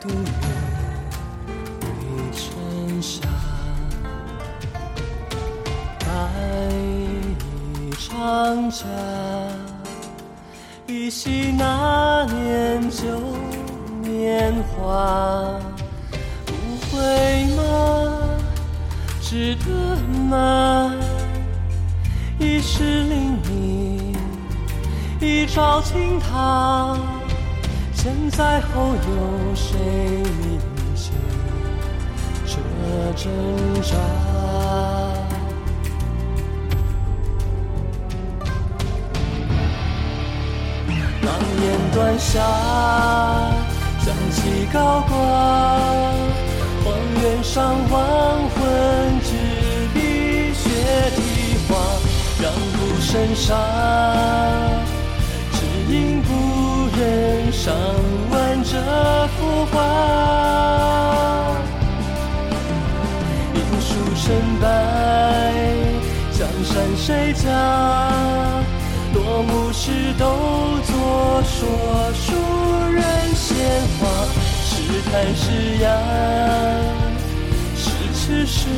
度月为尘沙，待一场假，依稀那年旧年华，不会吗？值得吗？一世灵你，一朝倾塌。现在后有谁理解这挣扎？狼烟断下，将旗高挂，荒原上亡魂执笔血题画，让孤身上。因不忍上完这幅画，因书成败，江山谁家？落幕时都作说书人闲话，是贪是压，是痴是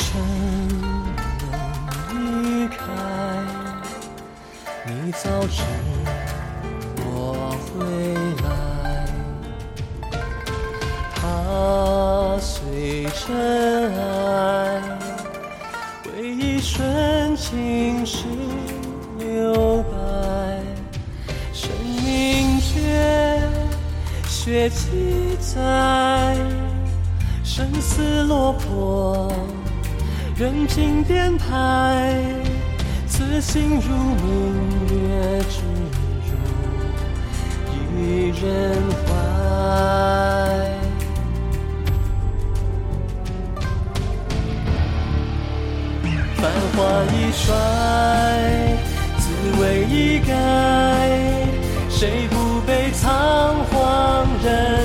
趁我离开，你早知我回来，踏碎尘埃，回忆瞬间是留白，生命却血记载。生死落魄。人情电台，此心如明月之如，一人怀。繁华易衰，滋味易改，谁不被仓皇人？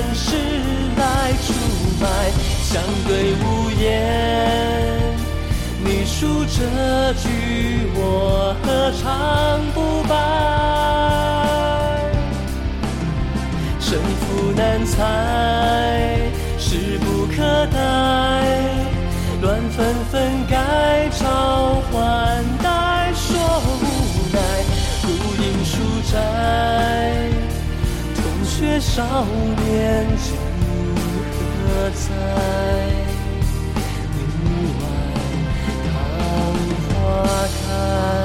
这句我何尝不白？胜负难猜，势不可待。乱纷纷改朝换代，说无奈。孤影书斋，同学少年今何在？Akai.